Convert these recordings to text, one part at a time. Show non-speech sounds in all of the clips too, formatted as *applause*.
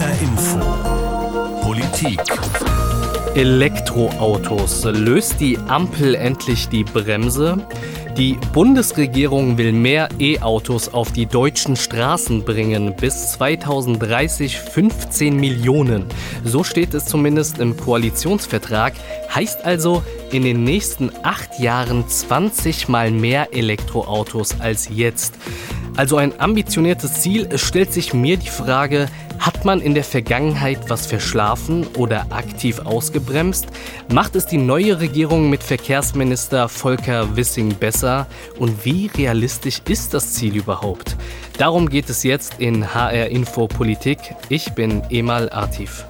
HR Info. Politik. Elektroautos. Löst die Ampel endlich die Bremse? Die Bundesregierung will mehr E-Autos auf die deutschen Straßen bringen. Bis 2030 15 Millionen. So steht es zumindest im Koalitionsvertrag. Heißt also, in den nächsten acht Jahren 20 mal mehr Elektroautos als jetzt. Also ein ambitioniertes Ziel. Es stellt sich mir die Frage, hat man in der Vergangenheit was verschlafen oder aktiv ausgebremst? Macht es die neue Regierung mit Verkehrsminister Volker Wissing besser? Und wie realistisch ist das Ziel überhaupt? Darum geht es jetzt in HR Info Politik. Ich bin Emal Atif.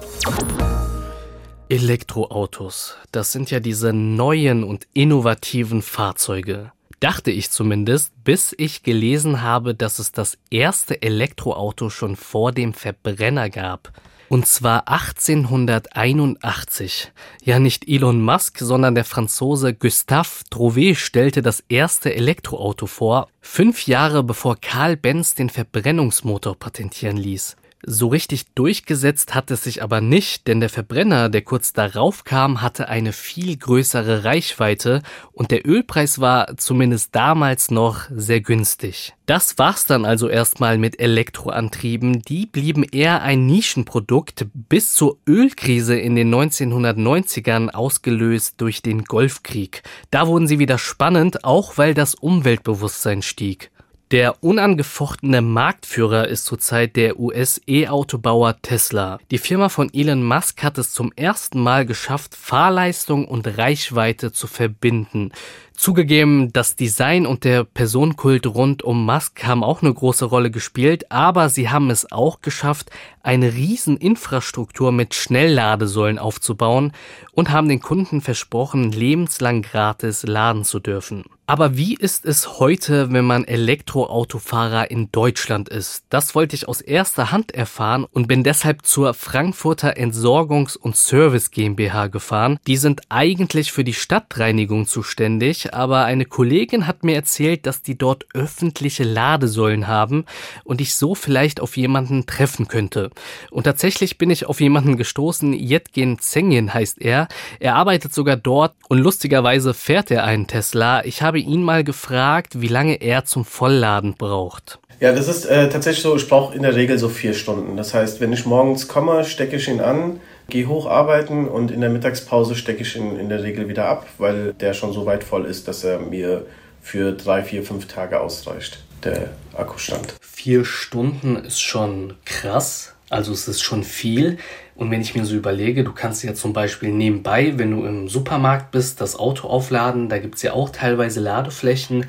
Elektroautos, das sind ja diese neuen und innovativen Fahrzeuge. Dachte ich zumindest, bis ich gelesen habe, dass es das erste Elektroauto schon vor dem Verbrenner gab. Und zwar 1881. Ja, nicht Elon Musk, sondern der Franzose Gustave Trouvé stellte das erste Elektroauto vor, fünf Jahre bevor Karl Benz den Verbrennungsmotor patentieren ließ. So richtig durchgesetzt hat es sich aber nicht, denn der Verbrenner, der kurz darauf kam, hatte eine viel größere Reichweite und der Ölpreis war zumindest damals noch sehr günstig. Das war's dann also erstmal mit Elektroantrieben. Die blieben eher ein Nischenprodukt bis zur Ölkrise in den 1990ern ausgelöst durch den Golfkrieg. Da wurden sie wieder spannend, auch weil das Umweltbewusstsein stieg. Der unangefochtene Marktführer ist zurzeit der US-E-Autobauer Tesla. Die Firma von Elon Musk hat es zum ersten Mal geschafft, Fahrleistung und Reichweite zu verbinden. Zugegeben, das Design und der Personenkult rund um Musk haben auch eine große Rolle gespielt, aber sie haben es auch geschafft, eine riesen Infrastruktur mit Schnellladesäulen aufzubauen und haben den Kunden versprochen, lebenslang gratis laden zu dürfen. Aber wie ist es heute, wenn man Elektroautofahrer in Deutschland ist? Das wollte ich aus erster Hand erfahren und bin deshalb zur Frankfurter Entsorgungs- und Service GmbH gefahren. Die sind eigentlich für die Stadtreinigung zuständig, aber eine Kollegin hat mir erzählt, dass die dort öffentliche Ladesäulen haben und ich so vielleicht auf jemanden treffen könnte. Und tatsächlich bin ich auf jemanden gestoßen, Jetgen Zengin heißt er. Er arbeitet sogar dort und lustigerweise fährt er einen Tesla. Ich habe ihn mal gefragt, wie lange er zum Vollladen braucht. Ja, das ist äh, tatsächlich so, ich brauche in der Regel so vier Stunden. Das heißt, wenn ich morgens komme, stecke ich ihn an, gehe hoch arbeiten und in der Mittagspause stecke ich ihn in der Regel wieder ab, weil der schon so weit voll ist, dass er mir für drei, vier, fünf Tage ausreicht, der Akkustand. Vier Stunden ist schon krass. Also es ist schon viel. Und wenn ich mir so überlege, du kannst ja zum Beispiel nebenbei, wenn du im Supermarkt bist, das Auto aufladen, da gibt es ja auch teilweise Ladeflächen.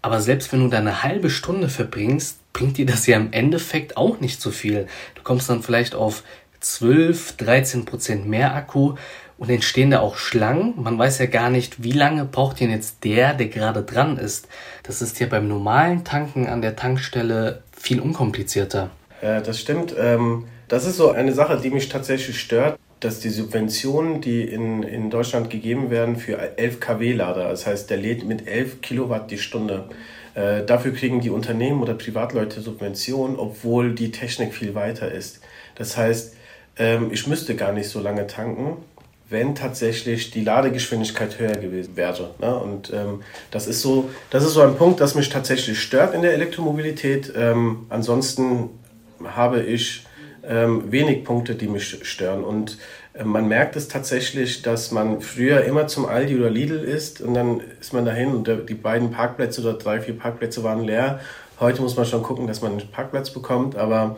Aber selbst wenn du da eine halbe Stunde verbringst, bringt dir das ja im Endeffekt auch nicht so viel. Du kommst dann vielleicht auf 12, 13 Prozent mehr Akku und entstehen da auch Schlangen. Man weiß ja gar nicht, wie lange braucht denn jetzt der, der gerade dran ist. Das ist ja beim normalen Tanken an der Tankstelle viel unkomplizierter. Ja, das stimmt. Ähm, das ist so eine Sache, die mich tatsächlich stört, dass die Subventionen, die in, in Deutschland gegeben werden für 11 kW-Lader, das heißt, der lädt mit 11 Kilowatt die Stunde. Äh, dafür kriegen die Unternehmen oder Privatleute Subventionen, obwohl die Technik viel weiter ist. Das heißt, ähm, ich müsste gar nicht so lange tanken, wenn tatsächlich die Ladegeschwindigkeit höher gewesen wäre. Ne? Und ähm, das ist so, das ist so ein Punkt, das mich tatsächlich stört in der Elektromobilität. Ähm, ansonsten habe ich ähm, wenig Punkte, die mich stören. Und äh, man merkt es tatsächlich, dass man früher immer zum Aldi oder Lidl ist und dann ist man dahin und die beiden Parkplätze oder drei, vier Parkplätze waren leer. Heute muss man schon gucken, dass man einen Parkplatz bekommt, aber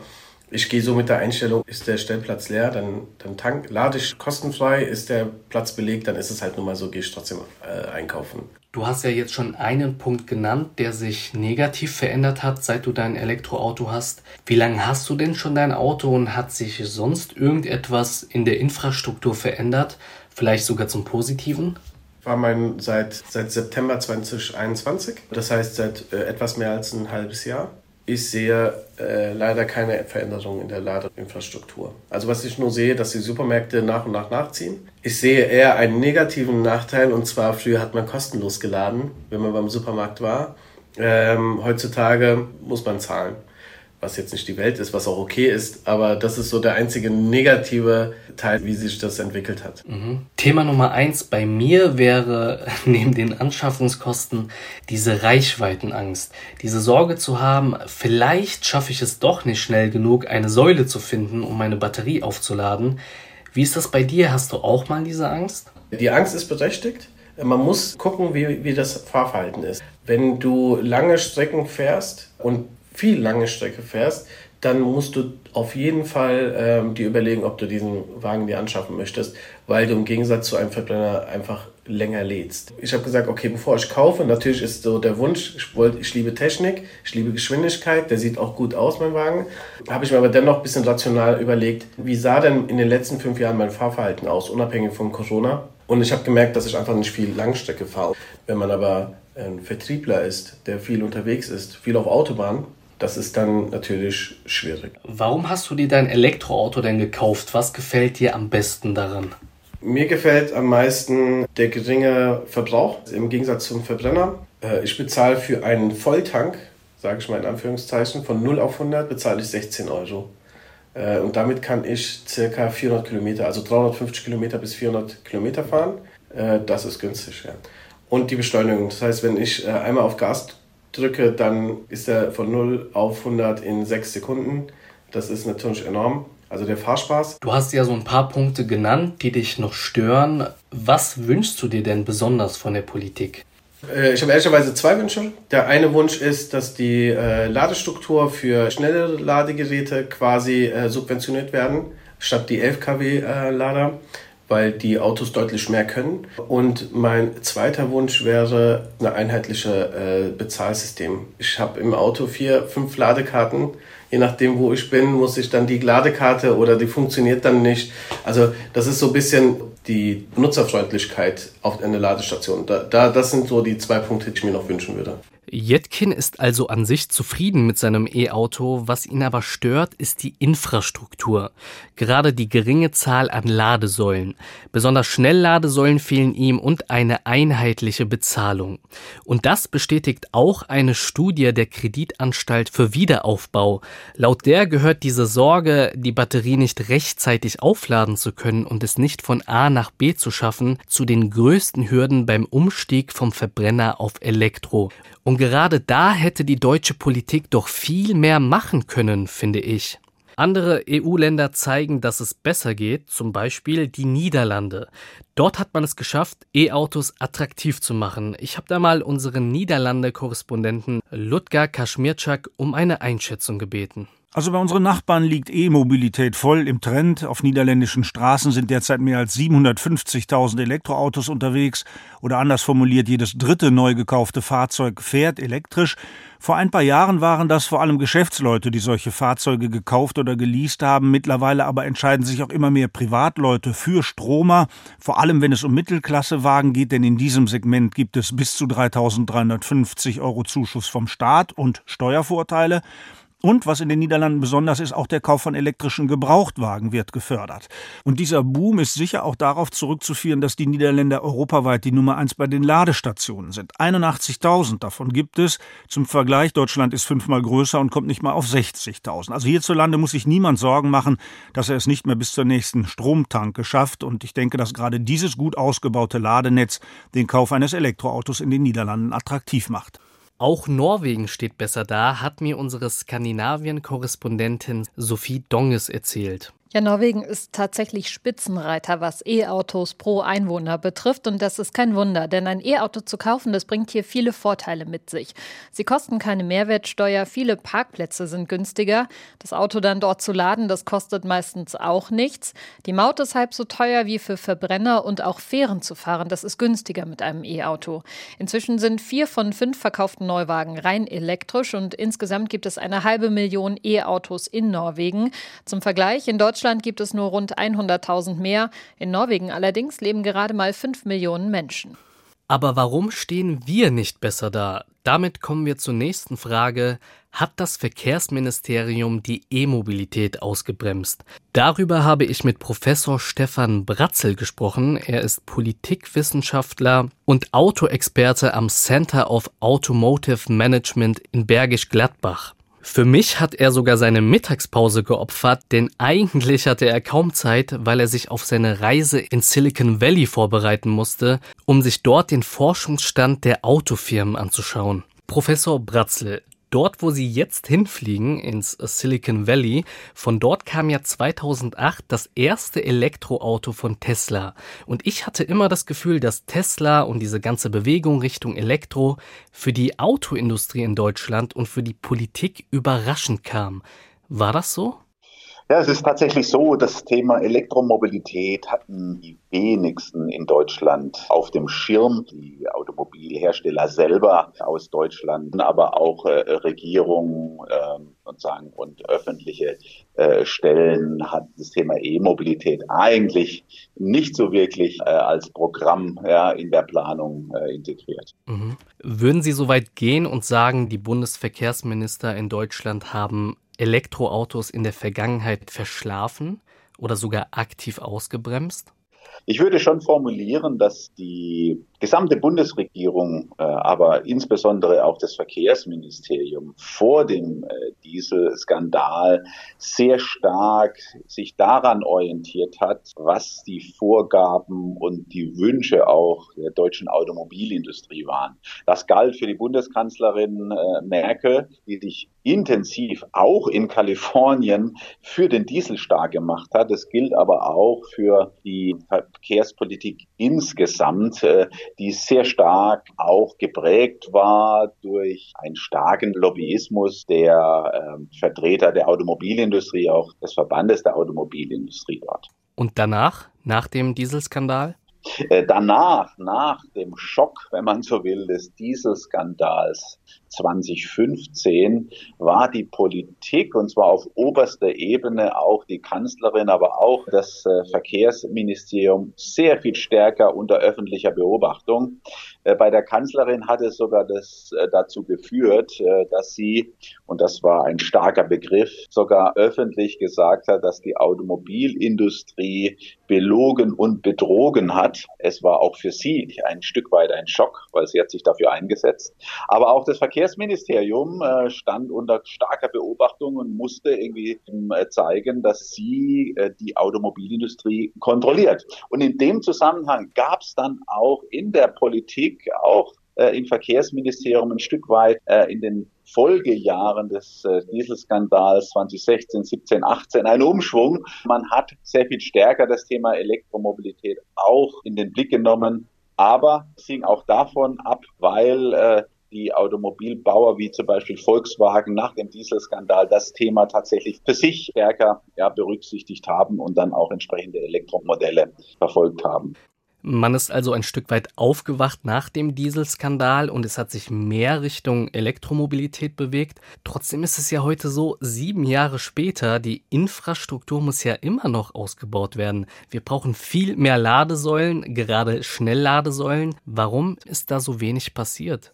ich gehe so mit der Einstellung, ist der Stellplatz leer, dann, dann tank, lade ich kostenfrei, ist der Platz belegt, dann ist es halt nur mal so, gehe ich trotzdem äh, einkaufen. Du hast ja jetzt schon einen Punkt genannt, der sich negativ verändert hat, seit du dein Elektroauto hast. Wie lange hast du denn schon dein Auto und hat sich sonst irgendetwas in der Infrastruktur verändert? Vielleicht sogar zum Positiven? War mein seit, seit September 2021, das heißt seit äh, etwas mehr als ein halbes Jahr ich sehe äh, leider keine Veränderung in der Ladeinfrastruktur. Also was ich nur sehe, dass die Supermärkte nach und nach nachziehen. Ich sehe eher einen negativen Nachteil und zwar früher hat man kostenlos geladen, wenn man beim Supermarkt war. Ähm, heutzutage muss man zahlen. Was jetzt nicht die Welt ist, was auch okay ist, aber das ist so der einzige negative Teil, wie sich das entwickelt hat. Mhm. Thema Nummer eins bei mir wäre *laughs* neben den Anschaffungskosten diese Reichweitenangst, diese Sorge zu haben, vielleicht schaffe ich es doch nicht schnell genug, eine Säule zu finden, um meine Batterie aufzuladen. Wie ist das bei dir? Hast du auch mal diese Angst? Die Angst ist berechtigt. Man muss gucken, wie, wie das Fahrverhalten ist. Wenn du lange Strecken fährst und viel lange Strecke fährst, dann musst du auf jeden Fall ähm, dir überlegen, ob du diesen Wagen dir anschaffen möchtest, weil du im Gegensatz zu einem Verbrenner einfach länger lädst. Ich habe gesagt, okay, bevor ich kaufe, natürlich ist so der Wunsch, ich, wollte, ich liebe Technik, ich liebe Geschwindigkeit, der sieht auch gut aus, mein Wagen. Habe ich mir aber dennoch ein bisschen rational überlegt, wie sah denn in den letzten fünf Jahren mein Fahrverhalten aus, unabhängig von Corona. Und ich habe gemerkt, dass ich einfach nicht viel Langstrecke fahre. Wenn man aber ein Vertriebler ist, der viel unterwegs ist, viel auf Autobahn, das ist dann natürlich schwierig. Warum hast du dir dein Elektroauto denn gekauft? Was gefällt dir am besten daran? Mir gefällt am meisten der geringe Verbrauch im Gegensatz zum Verbrenner. Äh, ich bezahle für einen Volltank, sage ich mal in Anführungszeichen, von 0 auf 100 bezahle ich 16 Euro. Äh, und damit kann ich circa 400 Kilometer, also 350 Kilometer bis 400 Kilometer fahren. Äh, das ist günstig, ja. Und die Beschleunigung. Das heißt, wenn ich einmal auf Gas drücke, dann ist er von 0 auf 100 in 6 Sekunden. Das ist natürlich enorm. Also der Fahrspaß. Du hast ja so ein paar Punkte genannt, die dich noch stören. Was wünschst du dir denn besonders von der Politik? Äh, ich habe ehrlicherweise zwei Wünsche. Der eine Wunsch ist, dass die äh, Ladestruktur für schnelle Ladegeräte quasi äh, subventioniert werden, statt die 11 kW äh, Lader weil die Autos deutlich mehr können. Und mein zweiter Wunsch wäre ein einheitliches äh, Bezahlsystem. Ich habe im Auto vier, fünf Ladekarten. Je nachdem, wo ich bin, muss ich dann die Ladekarte oder die funktioniert dann nicht. Also das ist so ein bisschen die Benutzerfreundlichkeit auf einer Ladestation. Da, da, das sind so die zwei Punkte, die ich mir noch wünschen würde. Jetkin ist also an sich zufrieden mit seinem E-Auto, was ihn aber stört, ist die Infrastruktur. Gerade die geringe Zahl an Ladesäulen. Besonders Schnellladesäulen fehlen ihm und eine einheitliche Bezahlung. Und das bestätigt auch eine Studie der Kreditanstalt für Wiederaufbau. Laut der gehört diese Sorge, die Batterie nicht rechtzeitig aufladen zu können und es nicht von A nach B zu schaffen, zu den größten Hürden beim Umstieg vom Verbrenner auf Elektro. Und gerade da hätte die deutsche Politik doch viel mehr machen können, finde ich. Andere EU-Länder zeigen, dass es besser geht, zum Beispiel die Niederlande. Dort hat man es geschafft, E-Autos attraktiv zu machen. Ich habe da mal unseren Niederlande-Korrespondenten Ludger Kaschmirczak um eine Einschätzung gebeten. Also bei unseren Nachbarn liegt E-Mobilität voll im Trend. Auf niederländischen Straßen sind derzeit mehr als 750.000 Elektroautos unterwegs. Oder anders formuliert, jedes dritte neu gekaufte Fahrzeug fährt elektrisch. Vor ein paar Jahren waren das vor allem Geschäftsleute, die solche Fahrzeuge gekauft oder geleast haben. Mittlerweile aber entscheiden sich auch immer mehr Privatleute für Stromer. Vor allem, wenn es um Mittelklassewagen geht, denn in diesem Segment gibt es bis zu 3.350 Euro Zuschuss vom Staat und Steuervorteile. Und was in den Niederlanden besonders ist, auch der Kauf von elektrischen Gebrauchtwagen wird gefördert. Und dieser Boom ist sicher auch darauf zurückzuführen, dass die Niederländer europaweit die Nummer eins bei den Ladestationen sind. 81.000 davon gibt es. Zum Vergleich, Deutschland ist fünfmal größer und kommt nicht mal auf 60.000. Also hierzulande muss sich niemand Sorgen machen, dass er es nicht mehr bis zur nächsten Stromtanke schafft. Und ich denke, dass gerade dieses gut ausgebaute Ladenetz den Kauf eines Elektroautos in den Niederlanden attraktiv macht. Auch Norwegen steht besser da, hat mir unsere Skandinavien-Korrespondentin Sophie Donges erzählt. Ja, Norwegen ist tatsächlich Spitzenreiter, was E-Autos pro Einwohner betrifft. Und das ist kein Wunder, denn ein E-Auto zu kaufen, das bringt hier viele Vorteile mit sich. Sie kosten keine Mehrwertsteuer, viele Parkplätze sind günstiger. Das Auto dann dort zu laden, das kostet meistens auch nichts. Die Maut ist halb so teuer wie für Verbrenner und auch Fähren zu fahren, das ist günstiger mit einem E-Auto. Inzwischen sind vier von fünf verkauften Neuwagen rein elektrisch und insgesamt gibt es eine halbe Million E-Autos in Norwegen. Zum Vergleich, in Deutschland Deutschland gibt es nur rund 100.000 mehr. In Norwegen allerdings leben gerade mal 5 Millionen Menschen. Aber warum stehen wir nicht besser da? Damit kommen wir zur nächsten Frage. Hat das Verkehrsministerium die E-Mobilität ausgebremst? Darüber habe ich mit Professor Stefan Bratzel gesprochen. Er ist Politikwissenschaftler und Autoexperte am Center of Automotive Management in Bergisch Gladbach. Für mich hat er sogar seine Mittagspause geopfert, denn eigentlich hatte er kaum Zeit, weil er sich auf seine Reise in Silicon Valley vorbereiten musste, um sich dort den Forschungsstand der Autofirmen anzuschauen. Professor Bratzle, dort, wo Sie jetzt hinfliegen, ins Silicon Valley, von dort kam ja 2008 das erste Elektroauto von Tesla. Und ich hatte immer das Gefühl, dass Tesla und diese ganze Bewegung Richtung Elektro für die Autoindustrie in Deutschland und für die Politik überraschend kam. War das so? Ja, es ist tatsächlich so, das Thema Elektromobilität hatten die wenigsten in Deutschland auf dem Schirm. Die Automobilhersteller selber aus Deutschland, aber auch äh, Regierungen äh, und sagen und öffentliche äh, Stellen hat das Thema E-Mobilität eigentlich nicht so wirklich äh, als Programm ja, in der Planung äh, integriert. Mhm. Würden Sie so weit gehen und sagen, die Bundesverkehrsminister in Deutschland haben Elektroautos in der Vergangenheit verschlafen oder sogar aktiv ausgebremst? Ich würde schon formulieren, dass die gesamte Bundesregierung, äh, aber insbesondere auch das Verkehrsministerium vor dem äh, Dieselskandal sehr stark sich daran orientiert hat, was die Vorgaben und die Wünsche auch der deutschen Automobilindustrie waren. Das galt für die Bundeskanzlerin äh, Merkel, die sich intensiv auch in Kalifornien für den Diesel stark gemacht hat. Das gilt aber auch für die Verkehrspolitik insgesamt, die sehr stark auch geprägt war durch einen starken Lobbyismus der äh, Vertreter der Automobilindustrie, auch des Verbandes der Automobilindustrie dort. Und danach, nach dem Dieselskandal? Äh, danach, nach dem Schock, wenn man so will, des Dieselskandals 2015 war die Politik, und zwar auf oberster Ebene, auch die Kanzlerin, aber auch das äh, Verkehrsministerium sehr viel stärker unter öffentlicher Beobachtung. Äh, bei der Kanzlerin hat es sogar das äh, dazu geführt, dass sie, und das war ein starker Begriff, sogar öffentlich gesagt hat, dass die Automobilindustrie belogen und betrogen hat. Es war auch für sie ein Stück weit ein Schock, weil sie hat sich dafür eingesetzt. Aber auch das Verkehrsministerium äh, stand unter starker Beobachtung und musste irgendwie äh, zeigen, dass sie äh, die Automobilindustrie kontrolliert. Und in dem Zusammenhang gab es dann auch in der Politik, auch äh, im Verkehrsministerium ein Stück weit äh, in den Folgejahren des äh, Dieselskandals 2016, 17, 18 einen Umschwung. Man hat sehr viel stärker das Thema Elektromobilität auch in den Blick genommen. Aber es hing auch davon ab, weil äh, die Automobilbauer wie zum Beispiel Volkswagen nach dem Dieselskandal das Thema tatsächlich für sich stärker ja, berücksichtigt haben und dann auch entsprechende Elektromodelle verfolgt haben. Man ist also ein Stück weit aufgewacht nach dem Dieselskandal und es hat sich mehr Richtung Elektromobilität bewegt. Trotzdem ist es ja heute so, sieben Jahre später, die Infrastruktur muss ja immer noch ausgebaut werden. Wir brauchen viel mehr Ladesäulen, gerade Schnellladesäulen. Warum ist da so wenig passiert?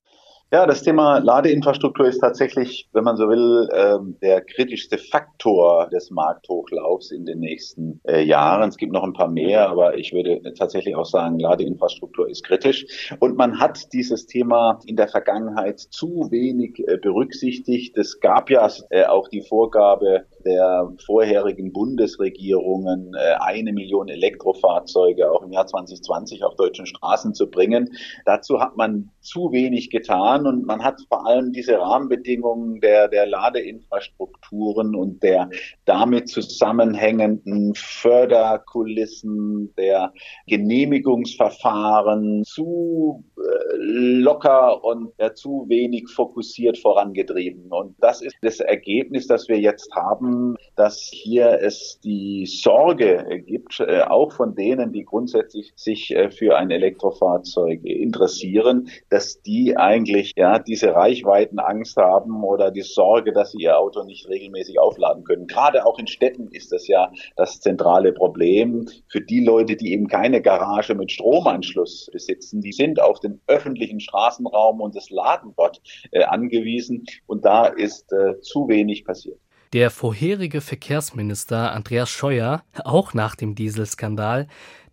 Ja, das Thema Ladeinfrastruktur ist tatsächlich, wenn man so will, ähm, der kritischste Faktor des Markthochlaufs in den nächsten äh, Jahren. Es gibt noch ein paar mehr, aber ich würde tatsächlich auch sagen, Ladeinfrastruktur ist kritisch. Und man hat dieses Thema in der Vergangenheit zu wenig äh, berücksichtigt. Es gab ja äh, auch die Vorgabe der vorherigen Bundesregierungen, eine Million Elektrofahrzeuge auch im Jahr 2020 auf deutschen Straßen zu bringen. Dazu hat man zu wenig getan an und man hat vor allem diese Rahmenbedingungen der, der Ladeinfrastrukturen und der damit zusammenhängenden Förderkulissen, der Genehmigungsverfahren zu locker und ja, zu wenig fokussiert vorangetrieben. Und das ist das Ergebnis, das wir jetzt haben, dass hier es die Sorge gibt, äh, auch von denen, die grundsätzlich sich äh, für ein Elektrofahrzeug interessieren, dass die eigentlich ja, diese Reichweitenangst haben oder die Sorge, dass sie ihr Auto nicht regelmäßig aufladen können. Gerade auch in Städten ist das ja das zentrale Problem. Für die Leute, die eben keine Garage mit Stromanschluss besitzen, die sind auf den öffentlichen Straßenraum und das Laden dort äh, angewiesen. Und da ist äh, zu wenig passiert. Der vorherige Verkehrsminister Andreas Scheuer, auch nach dem Dieselskandal,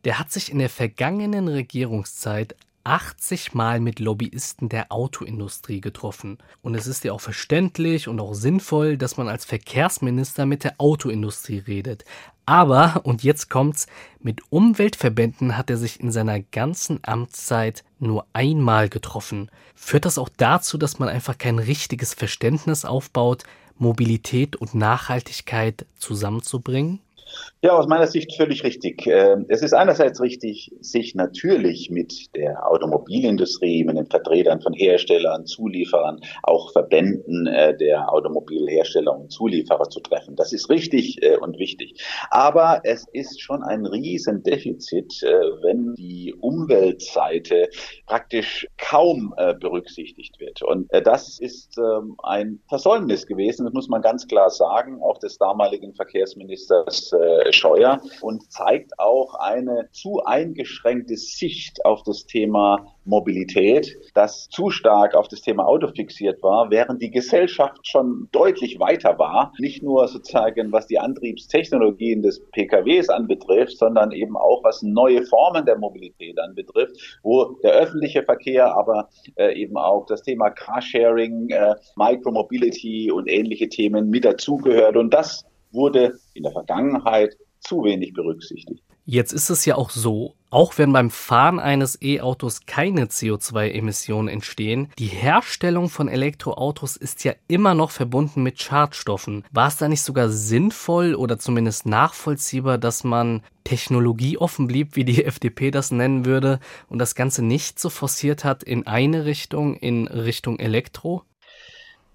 der hat sich in der vergangenen Regierungszeit 80 Mal mit Lobbyisten der Autoindustrie getroffen. Und es ist ja auch verständlich und auch sinnvoll, dass man als Verkehrsminister mit der Autoindustrie redet. Aber, und jetzt kommt's, mit Umweltverbänden hat er sich in seiner ganzen Amtszeit nur einmal getroffen. Führt das auch dazu, dass man einfach kein richtiges Verständnis aufbaut, Mobilität und Nachhaltigkeit zusammenzubringen? Ja, aus meiner Sicht völlig richtig. Ähm, es ist einerseits richtig, sich natürlich mit der Automobilindustrie, mit den Vertretern von Herstellern, Zulieferern, auch Verbänden äh, der Automobilhersteller und Zulieferer zu treffen. Das ist richtig äh, und wichtig. Aber es ist schon ein Riesendefizit, äh, wenn die Umweltseite praktisch kaum berücksichtigt wird. Und das ist ähm, ein Versäumnis gewesen, das muss man ganz klar sagen, auch des damaligen Verkehrsministers äh, Scheuer und zeigt auch eine zu eingeschränkte Sicht auf das Thema Mobilität, das zu stark auf das Thema Auto fixiert war, während die Gesellschaft schon deutlich weiter war, nicht nur sozusagen was die Antriebstechnologien des PKWs anbetrifft, sondern eben auch was neue Formen der Mobilität anbetrifft, wo der öffentliche Verkehr, aber äh, eben auch das Thema Carsharing, äh, Micromobility und ähnliche Themen mit dazugehört. Und das wurde in der Vergangenheit zu wenig berücksichtigt. Jetzt ist es ja auch so, auch wenn beim Fahren eines E-Autos keine CO2-Emissionen entstehen, die Herstellung von Elektroautos ist ja immer noch verbunden mit Schadstoffen. War es da nicht sogar sinnvoll oder zumindest nachvollziehbar, dass man technologieoffen blieb, wie die *laughs* FDP das nennen würde, und das Ganze nicht so forciert hat in eine Richtung, in Richtung Elektro?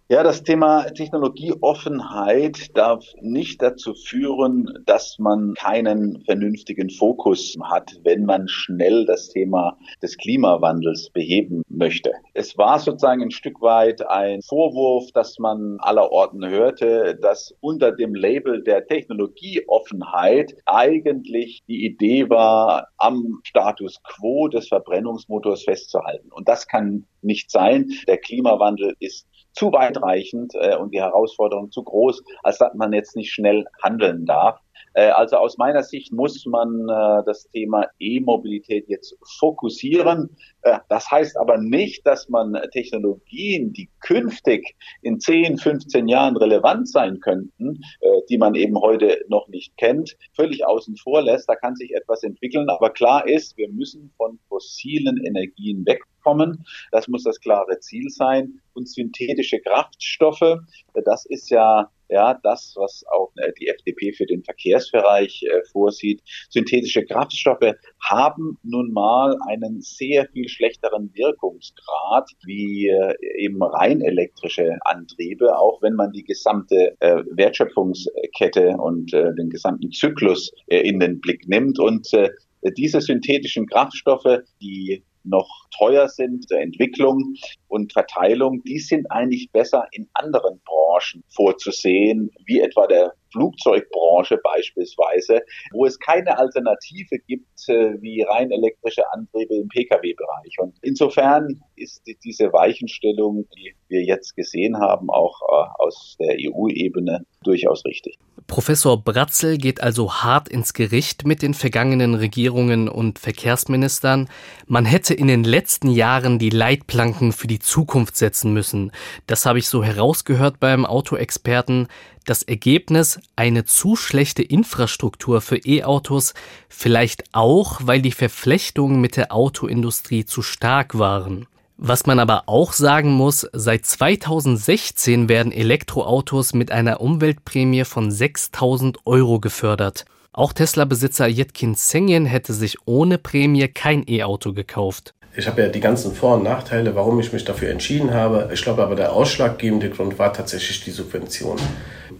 Ja, das Thema Technologieoffenheit darf nicht dazu führen, dass man keinen vernünftigen Fokus hat, wenn man schnell das Thema des Klimawandels beheben möchte. Es war sozusagen ein Stück weit ein Vorwurf, dass man aller Orten hörte, dass unter dem Label der Technologieoffenheit eigentlich die Idee war, am Status quo des Verbrennungsmotors festzuhalten. Und das kann nicht sein. Der Klimawandel ist zu weitreichend äh, und die Herausforderung zu groß, als dass man jetzt nicht schnell handeln darf. Äh, also aus meiner Sicht muss man äh, das Thema E-Mobilität jetzt fokussieren. Äh, das heißt aber nicht, dass man Technologien, die künftig in 10, 15 Jahren relevant sein könnten, äh, die man eben heute noch nicht kennt, völlig außen vor lässt. Da kann sich etwas entwickeln. Aber klar ist, wir müssen von fossilen Energien weg kommen. Das muss das klare Ziel sein. Und synthetische Kraftstoffe, das ist ja ja, das, was auch äh, die FDP für den Verkehrsbereich äh, vorsieht. Synthetische Kraftstoffe haben nun mal einen sehr viel schlechteren Wirkungsgrad wie äh, eben rein elektrische Antriebe, auch wenn man die gesamte äh, Wertschöpfungskette und äh, den gesamten Zyklus äh, in den Blick nimmt. Und äh, diese synthetischen Kraftstoffe, die noch teuer sind, der Entwicklung und Verteilung, die sind eigentlich besser in anderen Branchen vorzusehen, wie etwa der Flugzeugbranche beispielsweise, wo es keine Alternative gibt äh, wie rein elektrische Antriebe im Pkw-Bereich. Und insofern ist diese Weichenstellung, die wir jetzt gesehen haben, auch äh, aus der EU-Ebene durchaus richtig. Professor Bratzel geht also hart ins Gericht mit den vergangenen Regierungen und Verkehrsministern. Man hätte in den letzten Jahren die Leitplanken für die Zukunft setzen müssen. Das habe ich so herausgehört beim Autoexperten. Das Ergebnis eine zu schlechte Infrastruktur für E-Autos, vielleicht auch, weil die Verflechtungen mit der Autoindustrie zu stark waren. Was man aber auch sagen muss, seit 2016 werden Elektroautos mit einer Umweltprämie von 6000 Euro gefördert. Auch Tesla-Besitzer Yetkin Sengen hätte sich ohne Prämie kein E-Auto gekauft. Ich habe ja die ganzen Vor- und Nachteile, warum ich mich dafür entschieden habe. Ich glaube aber, der ausschlaggebende Grund war tatsächlich die Subvention.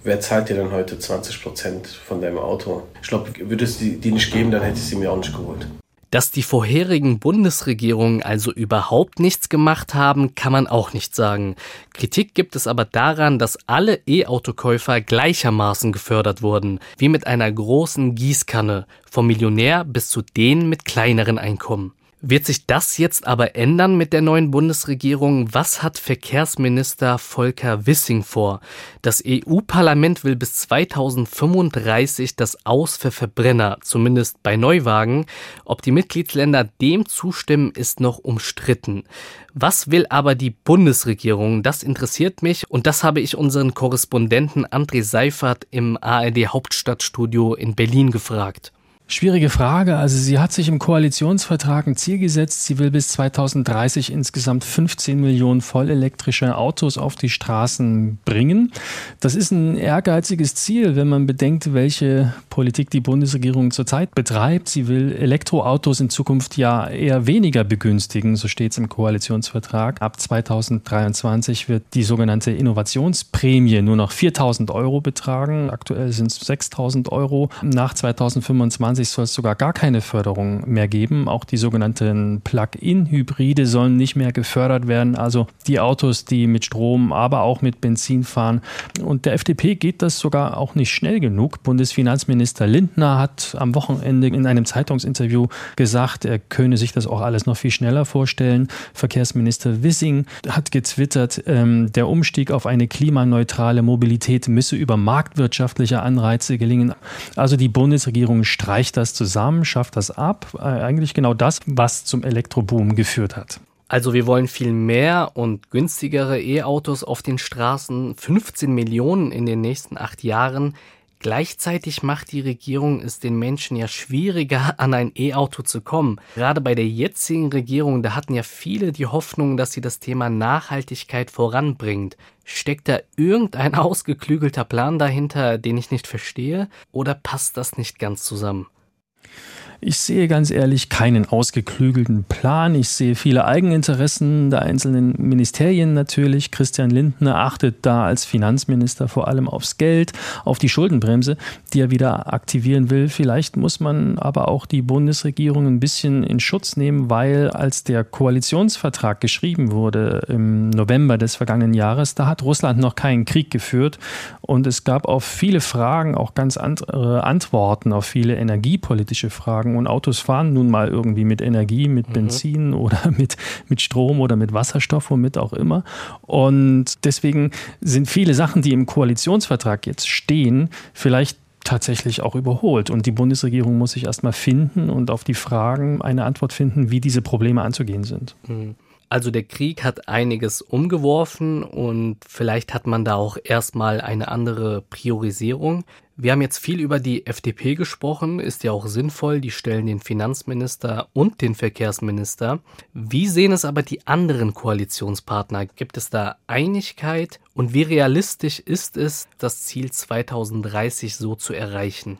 Wer zahlt dir denn heute 20 Prozent von deinem Auto? Ich glaube, würde es die, die nicht geben, dann hätte ich sie mir auch nicht geholt. Dass die vorherigen Bundesregierungen also überhaupt nichts gemacht haben, kann man auch nicht sagen. Kritik gibt es aber daran, dass alle E-Autokäufer gleichermaßen gefördert wurden, wie mit einer großen Gießkanne, vom Millionär bis zu denen mit kleineren Einkommen. Wird sich das jetzt aber ändern mit der neuen Bundesregierung? Was hat Verkehrsminister Volker Wissing vor? Das EU-Parlament will bis 2035 das Aus für Verbrenner, zumindest bei Neuwagen. Ob die Mitgliedsländer dem zustimmen, ist noch umstritten. Was will aber die Bundesregierung? Das interessiert mich und das habe ich unseren Korrespondenten André Seifert im ARD Hauptstadtstudio in Berlin gefragt. Schwierige Frage. Also sie hat sich im Koalitionsvertrag ein Ziel gesetzt. Sie will bis 2030 insgesamt 15 Millionen vollelektrische Autos auf die Straßen bringen. Das ist ein ehrgeiziges Ziel, wenn man bedenkt, welche Politik die Bundesregierung zurzeit betreibt. Sie will Elektroautos in Zukunft ja eher weniger begünstigen, so steht es im Koalitionsvertrag. Ab 2023 wird die sogenannte Innovationsprämie nur noch 4000 Euro betragen. Aktuell sind es 6000 Euro. Nach 2025 2020 soll es sogar gar keine Förderung mehr geben. Auch die sogenannten Plug-in-Hybride sollen nicht mehr gefördert werden. Also die Autos, die mit Strom, aber auch mit Benzin fahren. Und der FDP geht das sogar auch nicht schnell genug. Bundesfinanzminister Lindner hat am Wochenende in einem Zeitungsinterview gesagt, er könne sich das auch alles noch viel schneller vorstellen. Verkehrsminister Wissing hat getwittert, ähm, der Umstieg auf eine klimaneutrale Mobilität müsse über marktwirtschaftliche Anreize gelingen. Also die Bundesregierung streicht reicht das zusammen, schafft das ab? Äh, eigentlich genau das, was zum Elektroboom geführt hat. Also wir wollen viel mehr und günstigere E-Autos auf den Straßen, 15 Millionen in den nächsten acht Jahren. Gleichzeitig macht die Regierung es den Menschen ja schwieriger, *laughs* an ein E-Auto zu kommen. Gerade bei der jetzigen Regierung, da hatten ja viele die Hoffnung, dass sie das Thema Nachhaltigkeit voranbringt. Steckt da irgendein *laughs* ausgeklügelter Plan dahinter, den ich nicht verstehe? Oder passt das nicht ganz zusammen? Ich sehe ganz ehrlich keinen ausgeklügelten Plan. Ich sehe viele Eigeninteressen der einzelnen Ministerien natürlich. Christian Lindner achtet da als Finanzminister vor allem aufs Geld, auf die Schuldenbremse, die er wieder aktivieren will. Vielleicht muss man aber auch die Bundesregierung ein bisschen in Schutz nehmen, weil als der Koalitionsvertrag geschrieben wurde im November des vergangenen Jahres, da hat Russland noch keinen Krieg geführt und es gab auf viele Fragen auch ganz andere Antworten auf viele energiepolitische Fragen sagen, und Autos fahren nun mal irgendwie mit Energie, mit mhm. Benzin oder *laughs* mit, mit Strom oder mit Wasserstoff, womit auch immer. Und deswegen sind viele Sachen, die im Koalitionsvertrag jetzt stehen, vielleicht tatsächlich auch überholt. Und die Bundesregierung muss sich erstmal finden und auf die Fragen eine Antwort finden, wie diese Probleme anzugehen sind. Mhm. Also der Krieg hat einiges umgeworfen und vielleicht hat man da auch erstmal eine andere Priorisierung. Wir haben jetzt viel über die FDP gesprochen, ist ja auch sinnvoll, die stellen den Finanzminister und den Verkehrsminister. Wie sehen es aber die anderen Koalitionspartner? Gibt es da Einigkeit und wie realistisch ist es, das Ziel 2030 so zu erreichen?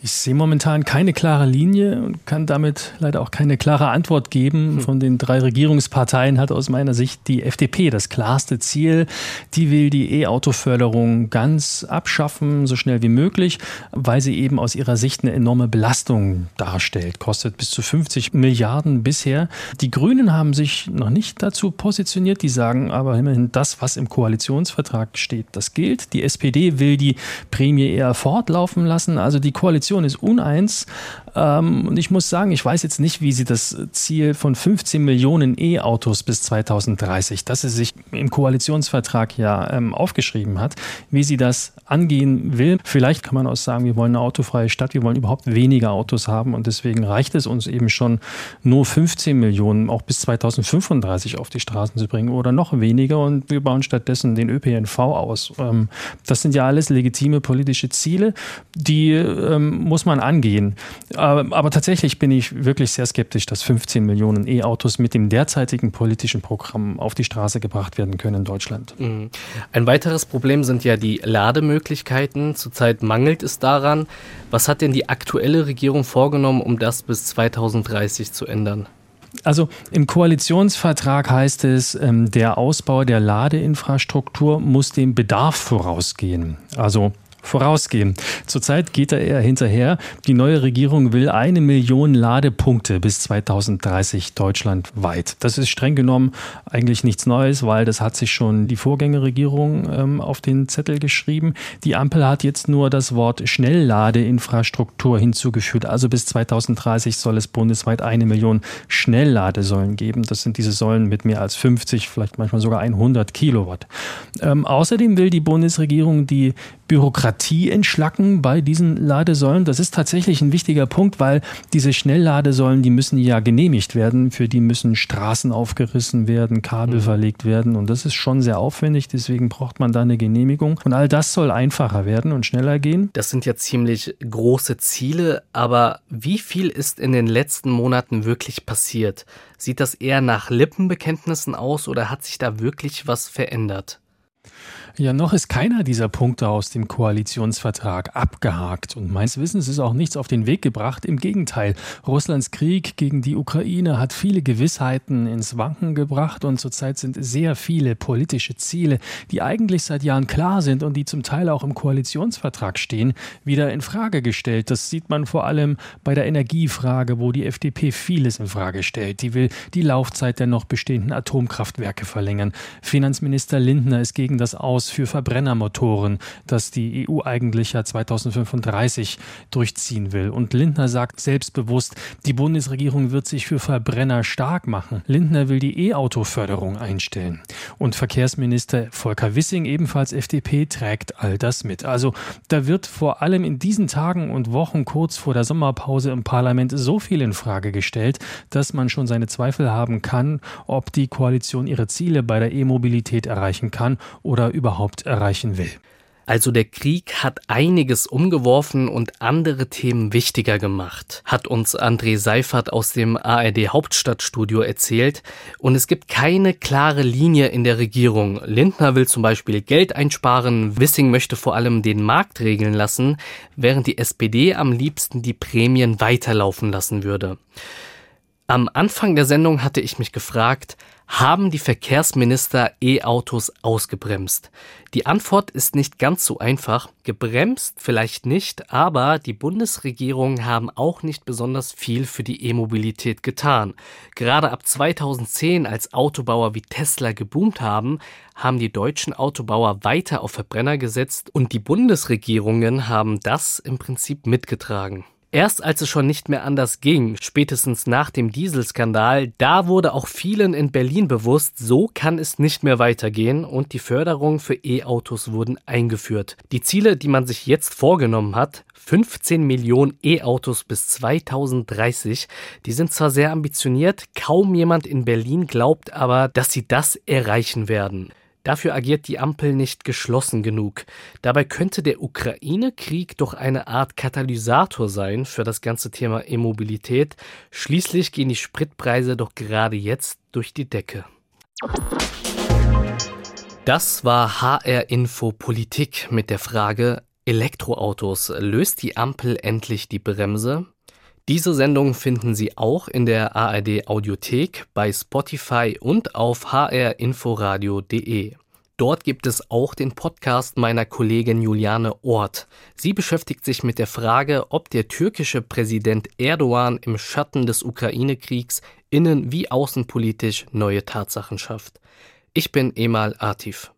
Ich sehe momentan keine klare Linie und kann damit leider auch keine klare Antwort geben. Hm. Von den drei Regierungsparteien hat aus meiner Sicht die FDP das klarste Ziel. Die will die E-Auto-Förderung ganz abschaffen, so schnell wie möglich, weil sie eben aus ihrer Sicht eine enorme Belastung darstellt. Kostet bis zu 50 Milliarden bisher. Die Grünen haben sich noch nicht dazu positioniert. Die sagen aber immerhin, das, was im Koalitionsvertrag steht, das gilt. Die SPD will die Prämie eher fortlaufen lassen. Also die Koalition Koalition ist uneins. Ähm, und ich muss sagen, ich weiß jetzt nicht, wie sie das Ziel von 15 Millionen E-Autos bis 2030, das sie sich im Koalitionsvertrag ja ähm, aufgeschrieben hat, wie sie das angehen will. Vielleicht kann man auch sagen, wir wollen eine autofreie Stadt, wir wollen überhaupt weniger Autos haben und deswegen reicht es uns eben schon, nur 15 Millionen auch bis 2035 auf die Straßen zu bringen oder noch weniger und wir bauen stattdessen den ÖPNV aus. Ähm, das sind ja alles legitime politische Ziele, die muss man angehen. Aber, aber, tatsächlich bin ich wirklich sehr skeptisch, dass 15 Millionen E-Autos mit dem derzeitigen politischen Programm auf die Straße gebracht werden können in Deutschland. Mhm. Ein weiteres Problem sind ja die Lademöglichkeiten. Zurzeit mangelt es daran. Was hat denn die aktuelle Regierung vorgenommen, um das bis 2030 zu ändern? Also im Koalitionsvertrag heißt es, ähm, der Ausbau der Ladeinfrastruktur muss dem Bedarf vorausgehen. Also vorausgehen. Zurzeit geht er eher hinterher. Die neue Regierung will eine Million Ladepunkte bis 2030 deutschlandweit. Das ist streng genommen eigentlich nichts Neues, weil das hat sich schon die Vorgängerregierung ähm, auf den Zettel geschrieben. Die Ampel hat jetzt nur das Wort Schnellladeinfrastruktur hinzugefügt. Also bis 2030 soll es bundesweit eine Million Schnellladesäulen geben. Das sind diese Säulen mit mehr als 50, vielleicht manchmal sogar 100 Kilowatt. Ähm, außerdem will die Bundesregierung die Bürokratie entschlacken bei diesen Ladesäulen. Das ist tatsächlich ein wichtiger Punkt, weil diese Schnellladesäulen, die müssen ja genehmigt werden. Für die müssen Straßen aufgerissen werden, Kabel mhm. verlegt werden. Und das ist schon sehr aufwendig. Deswegen braucht man da eine Genehmigung. Und all das soll einfacher werden und schneller gehen. Das sind ja ziemlich große Ziele. Aber wie viel ist in den letzten Monaten wirklich passiert? Sieht das eher nach Lippenbekenntnissen aus oder hat sich da wirklich was verändert? Ja, noch ist keiner dieser Punkte aus dem Koalitionsvertrag abgehakt. Und meines Wissens ist auch nichts auf den Weg gebracht. Im Gegenteil, Russlands Krieg gegen die Ukraine hat viele Gewissheiten ins Wanken gebracht. Und zurzeit sind sehr viele politische Ziele, die eigentlich seit Jahren klar sind und die zum Teil auch im Koalitionsvertrag stehen, wieder in Frage gestellt. Das sieht man vor allem bei der Energiefrage, wo die FDP vieles in Frage stellt. Die will die Laufzeit der noch bestehenden Atomkraftwerke verlängern. Finanzminister Lindner ist gegen das Aus für Verbrennermotoren, das die EU eigentlich ja 2035 durchziehen will. Und Lindner sagt selbstbewusst, die Bundesregierung wird sich für Verbrenner stark machen. Lindner will die E-Auto-Förderung einstellen. Und Verkehrsminister Volker Wissing, ebenfalls FDP, trägt all das mit. Also da wird vor allem in diesen Tagen und Wochen kurz vor der Sommerpause im Parlament so viel in Frage gestellt, dass man schon seine Zweifel haben kann, ob die Koalition ihre Ziele bei der E-Mobilität erreichen kann oder überhaupt überhaupt erreichen will. Also der Krieg hat einiges umgeworfen und andere Themen wichtiger gemacht, hat uns André Seifert aus dem ARD Hauptstadtstudio erzählt. Und es gibt keine klare Linie in der Regierung. Lindner will zum Beispiel Geld einsparen, Wissing möchte vor allem den Markt regeln lassen, während die SPD am liebsten die Prämien weiterlaufen lassen würde. Am Anfang der Sendung hatte ich mich gefragt, haben die Verkehrsminister E-Autos ausgebremst? Die Antwort ist nicht ganz so einfach. Gebremst vielleicht nicht, aber die Bundesregierung haben auch nicht besonders viel für die E-Mobilität getan. Gerade ab 2010, als Autobauer wie Tesla geboomt haben, haben die deutschen Autobauer weiter auf Verbrenner gesetzt und die Bundesregierungen haben das im Prinzip mitgetragen. Erst als es schon nicht mehr anders ging, spätestens nach dem Dieselskandal, da wurde auch vielen in Berlin bewusst, so kann es nicht mehr weitergehen und die Förderung für E-Autos wurden eingeführt. Die Ziele, die man sich jetzt vorgenommen hat, 15 Millionen E-Autos bis 2030, die sind zwar sehr ambitioniert, kaum jemand in Berlin glaubt aber, dass sie das erreichen werden. Dafür agiert die Ampel nicht geschlossen genug. Dabei könnte der Ukraine-Krieg doch eine Art Katalysator sein für das ganze Thema E-Mobilität. Schließlich gehen die Spritpreise doch gerade jetzt durch die Decke. Das war HR Info Politik mit der Frage Elektroautos. Löst die Ampel endlich die Bremse? Diese Sendung finden Sie auch in der ARD Audiothek, bei Spotify und auf hrinforadio.de. Dort gibt es auch den Podcast meiner Kollegin Juliane Ort. Sie beschäftigt sich mit der Frage, ob der türkische Präsident Erdogan im Schatten des Ukraine-Kriegs innen- wie außenpolitisch neue Tatsachen schafft. Ich bin Emal Atif.